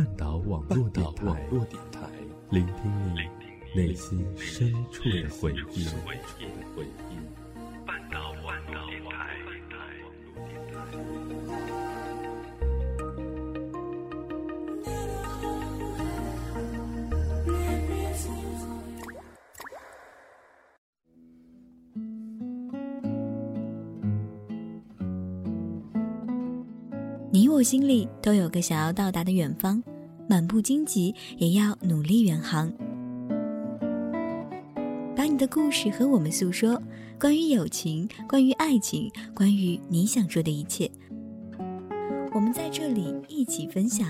半岛网络电台，聆听你内心深处的回忆。我心里都有个想要到达的远方，满不荆棘也要努力远航。把你的故事和我们诉说，关于友情，关于爱情，关于你想说的一切，我们在这里一起分享。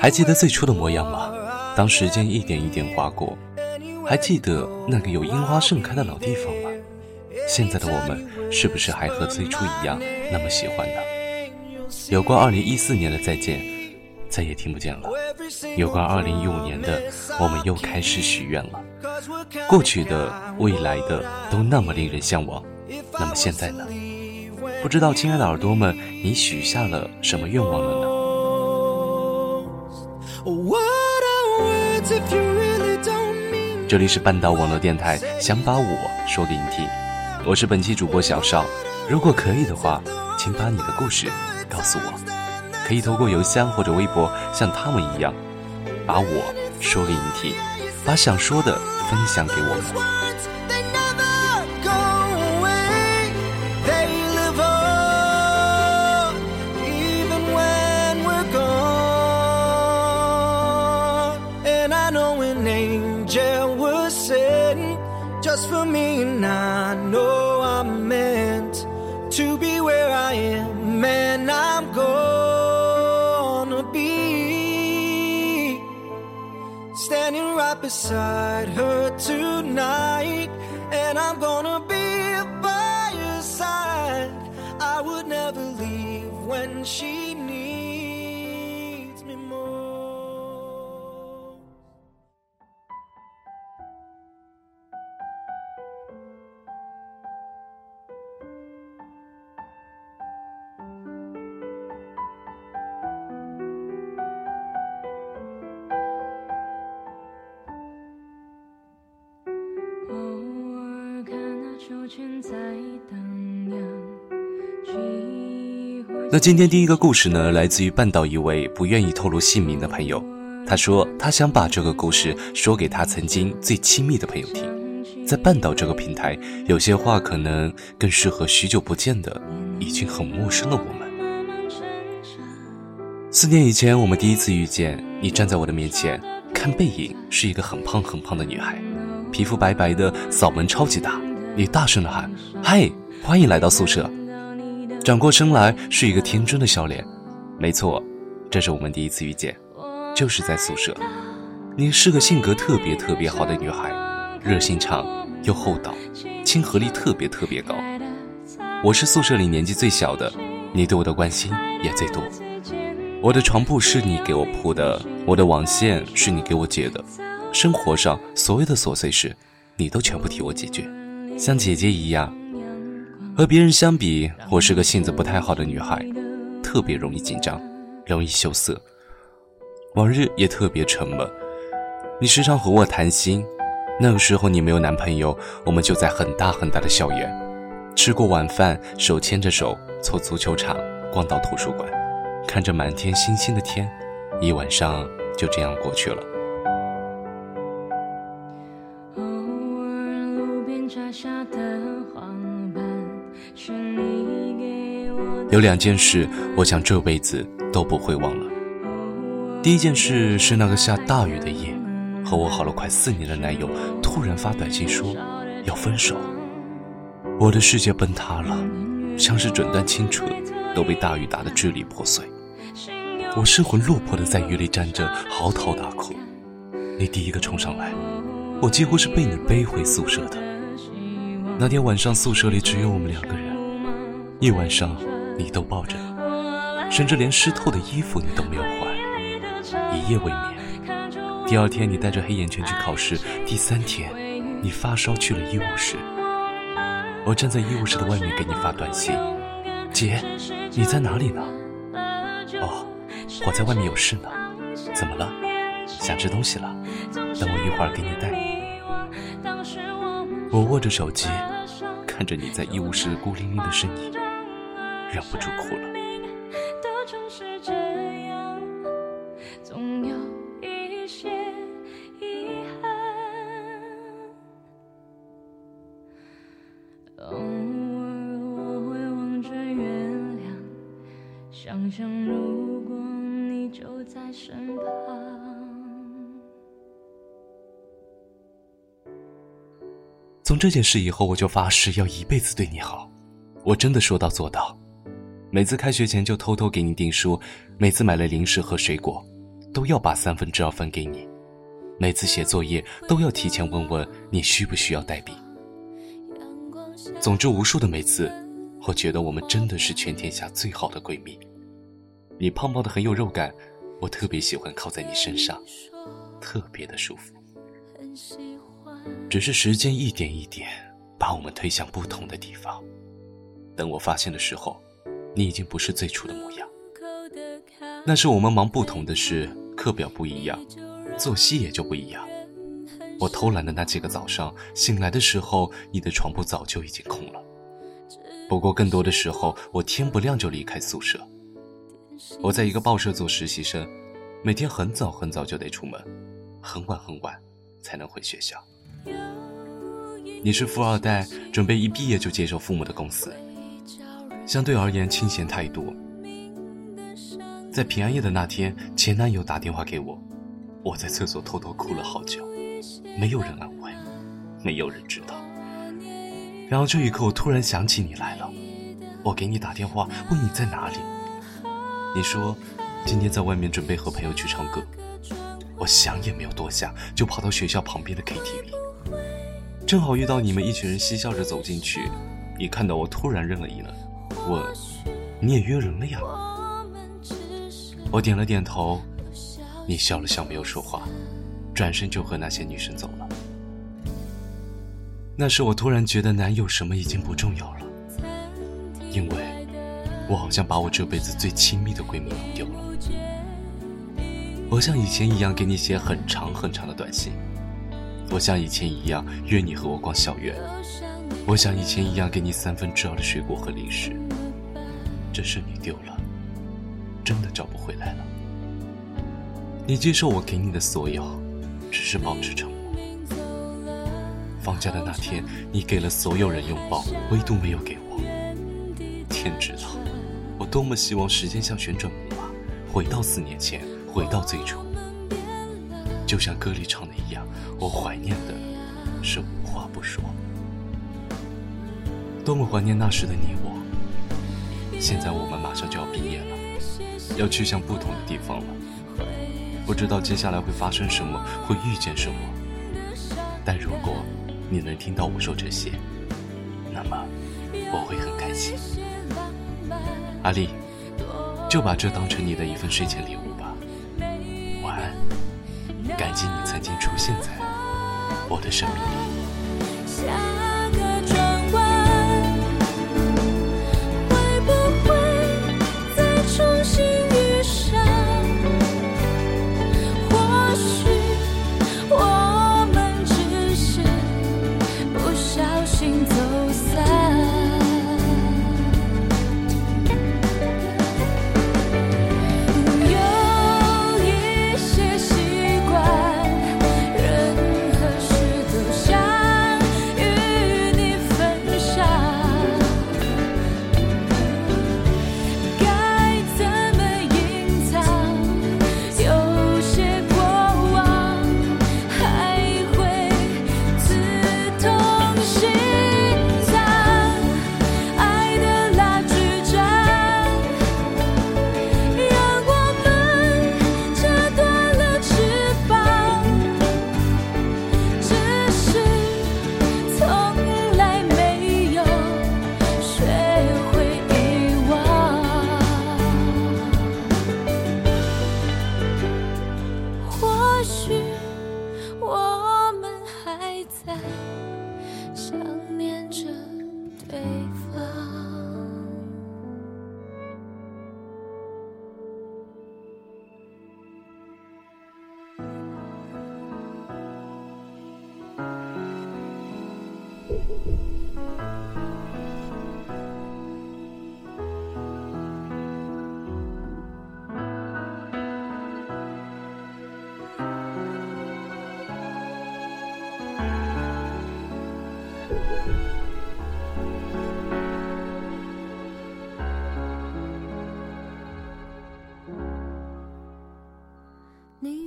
还记得最初的模样吗？当时间一点一点划过，还记得那个有樱花盛开的老地方吗？现在的我们是不是还和最初一样那么喜欢呢？有关二零一四年的再见，再也听不见了；有关二零一五年的，我们又开始许愿了。过去的、未来的都那么令人向往，那么现在呢？不知道亲爱的耳朵们，你许下了什么愿望了呢？这里是半岛网络电台，想把我说给你听。我是本期主播小邵。如果可以的话，请把你的故事告诉我，可以透过邮箱或者微博，像他们一样，把我说给你听，把想说的分享给我们。Standing right beside her tonight, and I'm gonna be by your side. I would never leave when she 今天第一个故事呢，来自于半岛一位不愿意透露姓名的朋友。他说他想把这个故事说给他曾经最亲密的朋友听。在半岛这个平台，有些话可能更适合许久不见的、已经很陌生的我们。四年以前，我们第一次遇见，你站在我的面前，看背影是一个很胖很胖的女孩，皮肤白白的，嗓门超级大。你大声的喊：“嗨，欢迎来到宿舍。”转过身来是一个天真的笑脸。没错，这是我们第一次遇见，就是在宿舍。你是个性格特别特别好的女孩，热心肠又厚道，亲和力特别特别高。我是宿舍里年纪最小的，你对我的关心也最多。我的床铺是你给我铺的，我的网线是你给我接的，生活上所有的琐碎事，你都全部替我解决。像姐姐一样，和别人相比，我是个性子不太好的女孩，特别容易紧张，容易羞涩，往日也特别沉闷。你时常和我谈心，那个时候你没有男朋友，我们就在很大很大的校园，吃过晚饭，手牵着手，从足球场逛到图书馆，看着满天星星的天，一晚上就这样过去了。有两件事，我想这辈子都不会忘了。第一件事是那个下大雨的夜，和我好了快四年的男友突然发短信说要分手，我的世界崩塌了，像是整段青春都被大雨打得支离破碎。我失魂落魄的在雨里站着嚎啕大哭，你第一个冲上来，我几乎是被你背回宿舍的。那天晚上宿舍里只有我们两个人，一晚上你都抱着，甚至连湿透的衣服你都没有换，一夜未眠。第二天你带着黑眼圈去考试，第三天你发烧去了医务室，我站在医务室的外面给你发短信：“姐，你在哪里呢？”“哦，我在外面有事呢。”“怎么了？想吃东西了？等我一会儿给你带。”我握着手机，看着你在医务室孤零零的身影，忍不住哭了。总有一些遗憾偶尔我会忘记原谅，想象如果你就在身旁。从这件事以后，我就发誓要一辈子对你好。我真的说到做到。每次开学前就偷偷给你订书，每次买了零食和水果，都要把三分之二分给你。每次写作业都要提前问问你需不需要带笔。总之，无数的每次，我觉得我们真的是全天下最好的闺蜜。你胖胖的很有肉感，我特别喜欢靠在你身上，特别的舒服。只是时间一点一点把我们推向不同的地方。等我发现的时候，你已经不是最初的模样。那是我们忙不同的事，课表不一样，作息也就不一样。我偷懒的那几个早上，醒来的时候，你的床铺早就已经空了。不过更多的时候，我天不亮就离开宿舍。我在一个报社做实习生，每天很早很早就得出门，很晚很晚才能回学校。你是富二代，准备一毕业就接手父母的公司，相对而言清闲太多。在平安夜的那天，前男友打电话给我，我在厕所偷偷哭了好久，没有人安慰，没有人知道。然后这一刻，我突然想起你来了，我给你打电话问你在哪里，你说今天在外面准备和朋友去唱歌，我想也没有多想，就跑到学校旁边的 KTV。正好遇到你们一群人嬉笑着走进去，一看到我突然愣了一愣，问：“你也约人了呀？”我点了点头，你笑了笑没有说话，转身就和那些女生走了。那时我突然觉得男友什么已经不重要了，因为我好像把我这辈子最亲密的闺蜜弄丢了。我像以前一样给你写很长很长的短信。我像以前一样约你和我逛校园，我像以前一样给你三分之二的水果和零食，只是你丢了，真的找不回来了。你接受我给你的所有，只是保持沉默。放假的那天，你给了所有人拥抱，唯独没有给我。天知道，我多么希望时间像旋转木马，回到四年前，回到最初。就像歌里唱的一样，我怀念的是无话不说。多么怀念那时的你。现在我们马上就要毕业了，要去向不同的地方了。不知道接下来会发生什么，会遇见什么。但如果你能听到我说这些，那么我会很开心。阿丽，就把这当成你的一份睡前礼物吧。晚安。感激你曾经出现在我的生命里。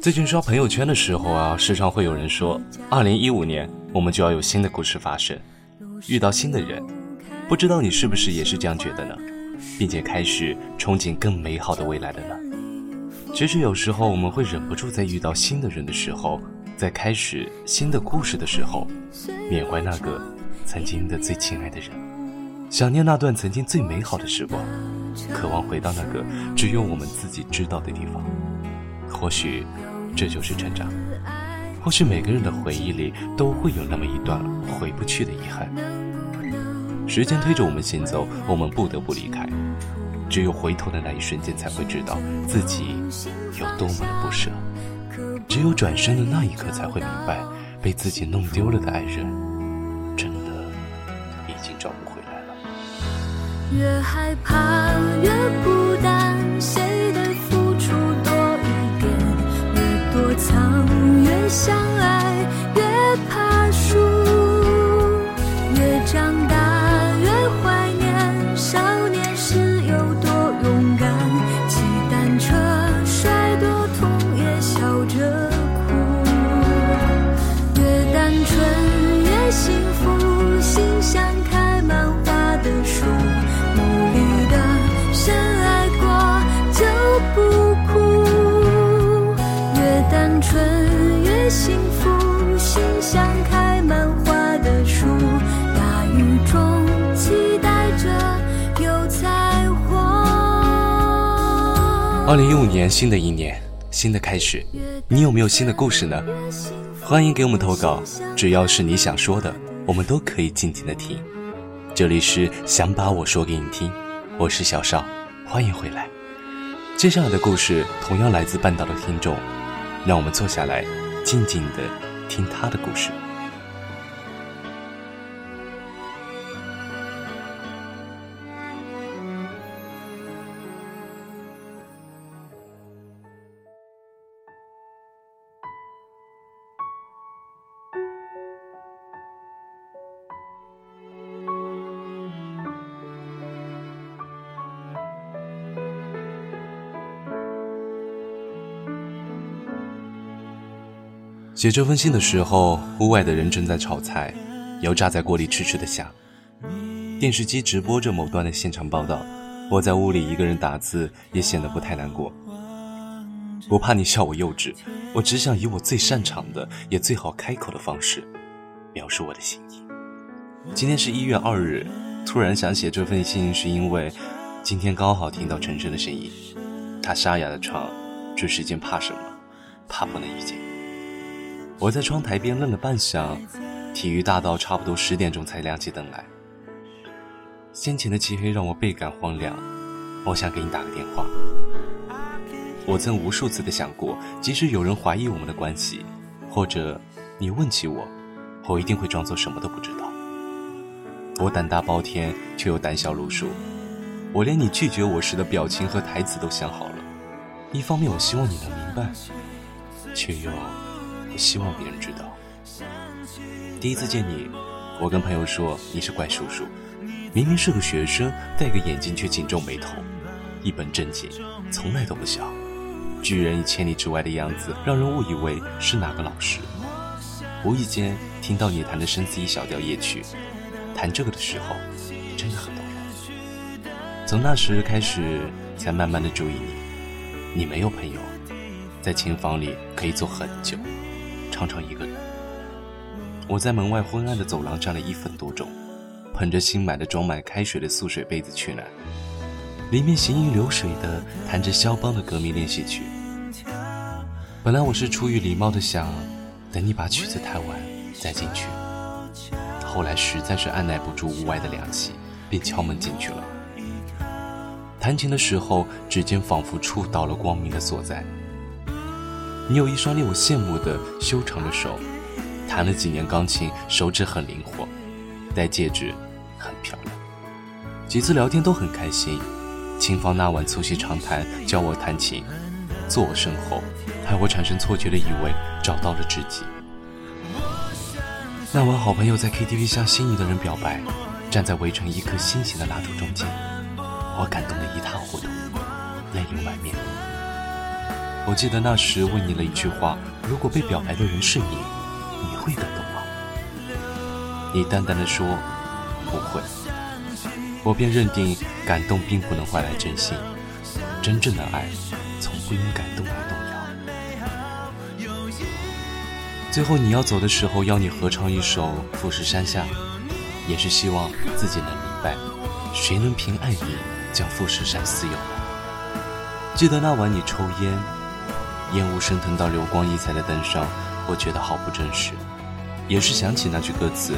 最近刷朋友圈的时候啊，时常会有人说，二零一五年我们就要有新的故事发生，遇到新的人，不知道你是不是也是这样觉得呢？并且开始憧憬更美好的未来了呢？其实有时候我们会忍不住在遇到新的人的时候，在开始新的故事的时候，缅怀那个曾经的最亲爱的人，想念那段曾经最美好的时光，渴望回到那个只有我们自己知道的地方。或许，这就是成长。或许每个人的回忆里都会有那么一段回不去的遗憾。时间推着我们行走，我们不得不离开。只有回头的那一瞬间，才会知道自己有多么的不舍。只有转身的那一刻，才会明白，被自己弄丢了的爱人，已经找不回来了。越害怕越孤单，谁的付出多一点？越躲藏越相爱，二零一五年，新的一年，新的开始，你有没有新的故事呢？欢迎给我们投稿，只要是你想说的，我们都可以静静的听。这里是想把我说给你听，我是小邵，欢迎回来。接下来的故事同样来自半岛的听众，让我们坐下来，静静的听他的故事。写这封信的时候，屋外的人正在炒菜，油炸在锅里痴痴的响。电视机直播着某段的现场报道，我在屋里一个人打字，也显得不太难过。不怕你笑我幼稚，我只想以我最擅长的，也最好开口的方式，描述我的心意。今天是一月二日，突然想写这份信，是因为今天刚好听到陈升的声音，他沙哑的唱：“这世间怕什么？怕不能遇见。”我在窗台边愣了半晌，体育大道差不多十点钟才亮起灯来。先前的漆黑让我倍感荒凉，我想给你打个电话。我曾无数次的想过，即使有人怀疑我们的关系，或者你问起我，我一定会装作什么都不知道。我胆大包天，却又胆小如鼠。我连你拒绝我时的表情和台词都想好了。一方面，我希望你能明白，却又不希望别人知道。第一次见你，我跟朋友说你是怪叔叔，明明是个学生，戴个眼镜却紧皱眉头，一本正经，从来都不笑。拒人于千里之外的样子，让人误以为是哪个老师。无意间听到你弹的深 C 小调夜曲，弹这个的时候，真的很动人。从那时开始，才慢慢的注意你。你没有朋友，在琴房里可以坐很久，常常一个人。我在门外昏暗的走廊站了一分多钟，捧着新买的装满开水的速水杯子取暖，里面行云流水的弹着肖邦的革命练习曲。本来我是出于礼貌的想，等你把曲子弹完再进去，后来实在是按耐不住屋外的凉气，便敲门进去了。弹琴的时候，指尖仿佛触到了光明的所在。你有一双令我羡慕的修长的手，弹了几年钢琴，手指很灵活，戴戒指很漂亮。几次聊天都很开心。清芳那晚促膝长谈，教我弹琴，坐我身后，害我产生错觉的以为找到了知己。那晚，好朋友在 KTV 向心仪的人表白，站在围成一颗心形的蜡烛中间，我感动得一塌糊涂，泪流满面。我记得那时问你了一句话：如果被表白的人是你，你会感动吗？你淡淡的说不会。我便认定感动并不能换来真心，真正的爱从不因感动而动摇。最后你要走的时候，邀你合唱一首《富士山下》，也是希望自己能明白，谁能凭爱你将富士山私有？记得那晚你抽烟。烟雾升腾到流光溢彩的灯上，我觉得好不真实。也是想起那句歌词：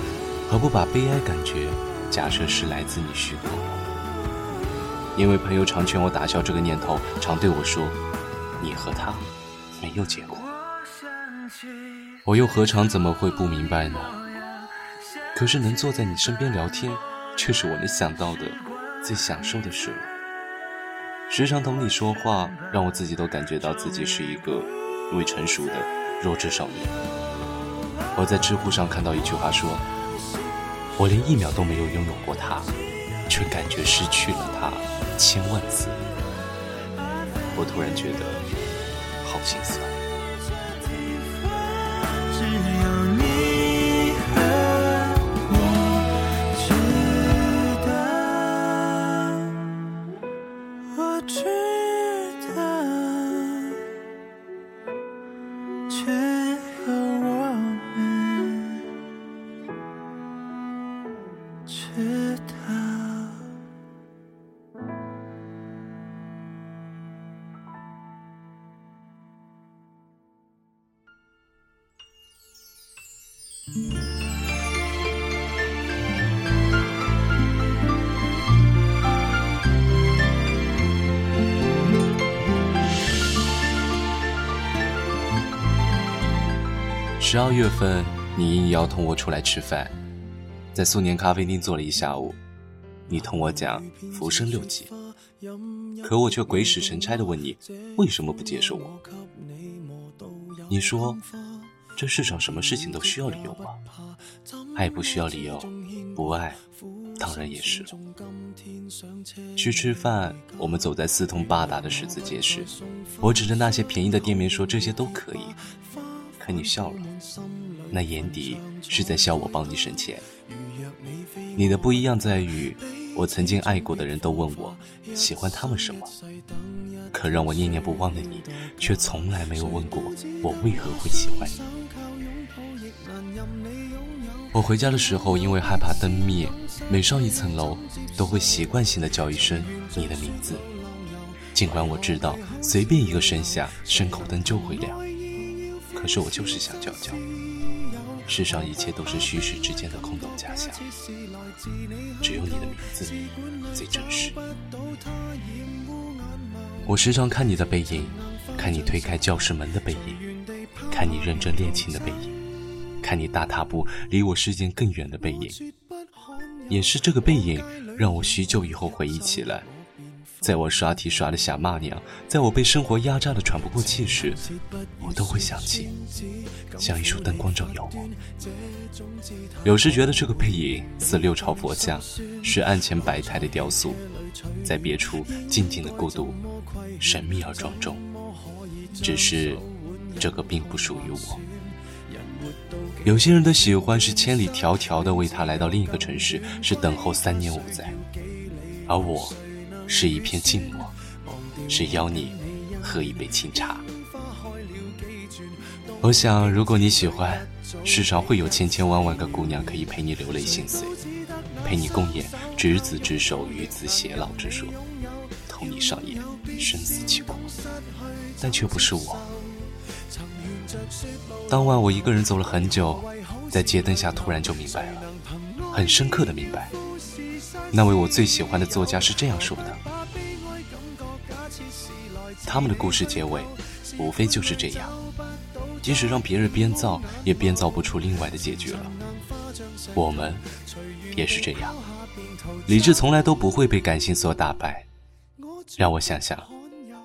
何不把悲哀感觉假设是来自你虚构？因为朋友常劝我打消这个念头，常对我说：“你和他没有结果。”我又何尝怎么会不明白呢？可是能坐在你身边聊天，却是我能想到的最享受的事了。时常同你说话，让我自己都感觉到自己是一个未成熟的弱智少年。我在知乎上看到一句话说：“我连一秒都没有拥有过他，却感觉失去了他千万次。”我突然觉得好心酸。十二月份，你硬要同我出来吃饭，在素年咖啡厅坐了一下午。你同我讲浮生六记，可我却鬼使神差的问你为什么不接受我？你说这世上什么事情都需要理由吗？爱不需要理由，不爱当然也是。去吃饭，我们走在四通八达的十字街时，我指着那些便宜的店面说这些都可以。可你笑了，那眼底是在笑我帮你省钱。你的不一样在于，我曾经爱过的人都问我喜欢他们什么，可让我念念不忘的你，却从来没有问过我为何会喜欢你。我回家的时候，因为害怕灯灭，每上一层楼都会习惯性的叫一声你的名字，尽管我知道随便一个声响，声口灯就会亮。可是我就是想叫叫，世上一切都是虚实之间的空洞假象，只有你的名字最真实。我时常看你的背影，看你推开教室门的背影，看你认真练琴的背影，看你大踏步离我视线更远的背影，也是这个背影让我许久以后回忆起来。在我刷题刷的想骂娘，在我被生活压榨的喘不过气时，我都会想起，像一束灯光照耀我。有时觉得这个背影似六朝佛像，是案前摆台的雕塑，在别处静静的孤独，神秘而庄重。只是，这个并不属于我。有些人的喜欢是千里迢迢的为他来到另一个城市，是等候三年五载，而我。是一片静默，是邀你喝一杯清茶。我想，如果你喜欢，世上会有千千万万个姑娘可以陪你流泪心碎，陪你共演执子之手与子偕老之说，同你上演生死契阔，但却不是我。当晚我一个人走了很久，在街灯下突然就明白了，很深刻的明白。那位我最喜欢的作家是这样说的：他们的故事结尾，无非就是这样。即使让别人编造，也编造不出另外的结局了。我们也是这样，理智从来都不会被感性所打败。让我想想，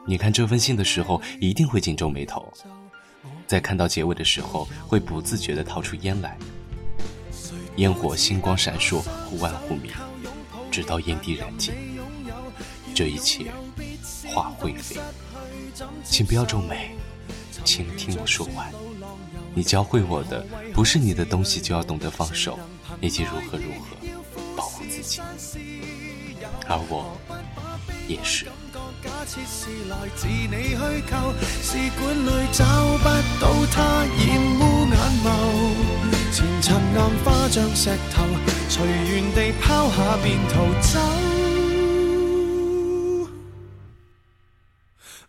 你看这封信的时候，一定会紧皱眉头；在看到结尾的时候，会不自觉地掏出烟来。烟火星光闪烁，忽暗忽明，直到烟蒂燃尽。这一切化灰飞，请不要皱眉。请听我说完。你教会我的，不是你的东西就要懂得放手，以及如何如何保护自己。而我也是。前尘硬化像石头，随缘地抛下便逃走。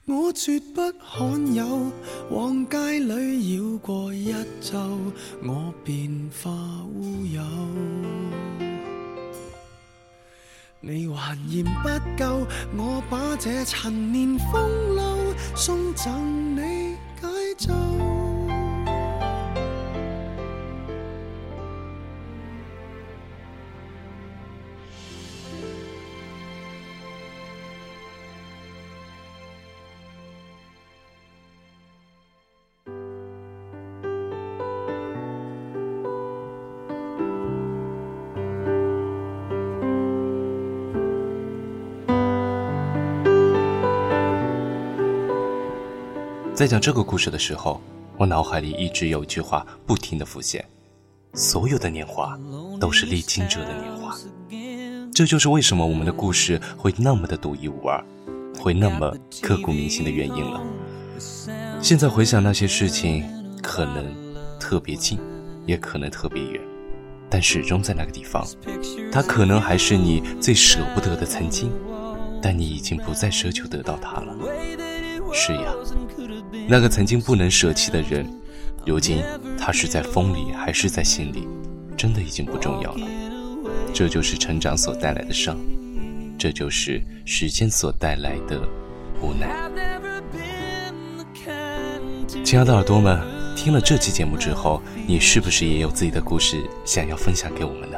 我绝不罕有，往街里绕过一周，我便化乌有。你还嫌不够，我把这陈年风流送赠你在讲这个故事的时候，我脑海里一直有一句话不停的浮现：所有的年华都是历经者的年华。这就是为什么我们的故事会那么的独一无二，会那么刻骨铭心的原因了。现在回想那些事情，可能特别近，也可能特别远，但始终在那个地方。它可能还是你最舍不得的曾经，但你已经不再奢求得到它了。是呀。那个曾经不能舍弃的人，如今他是在风里还是在心里，真的已经不重要了。这就是成长所带来的伤，这就是时间所带来的无奈。亲爱的耳朵们，听了这期节目之后，你是不是也有自己的故事想要分享给我们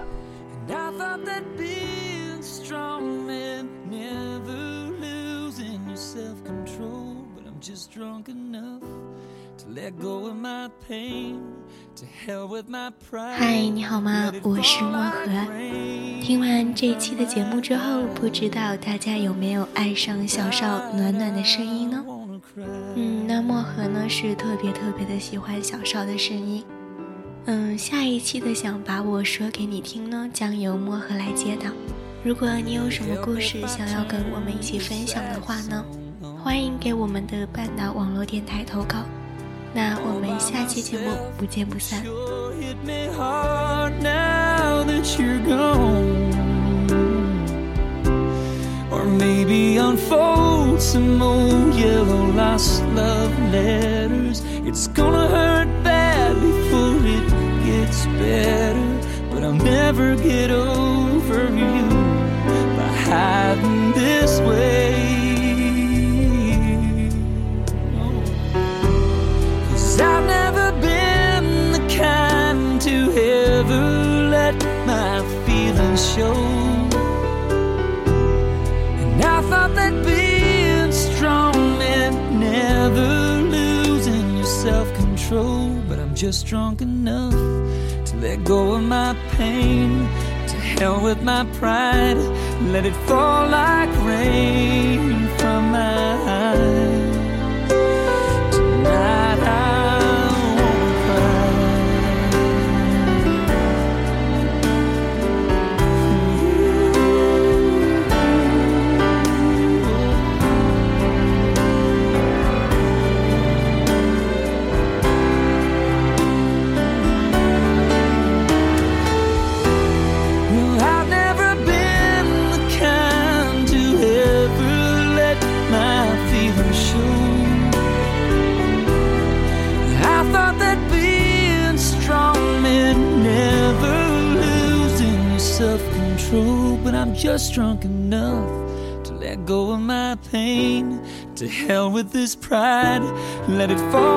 嗨，你好吗？我是漠河。听完这期的节目之后，不知道大家有没有爱上小少暖暖的声音呢？嗯，那漠河呢是特别特别的喜欢小少的声音。嗯，下一期的想把我说给你听呢，将由漠河来接档。如果你有什么故事想要跟我们一起分享的话呢，欢迎给我们的半岛网络电台投稿。那我们下期节目不见不散。Or maybe unfold some old yellow lost love letters. It's gonna hurt bad before it gets better. But I'll never get over you by hiding this way. Show. And I thought that being strong meant never losing your self control. But I'm just drunk enough to let go of my pain. To hell with my pride, let it fall like rain To hell with this pride, let it fall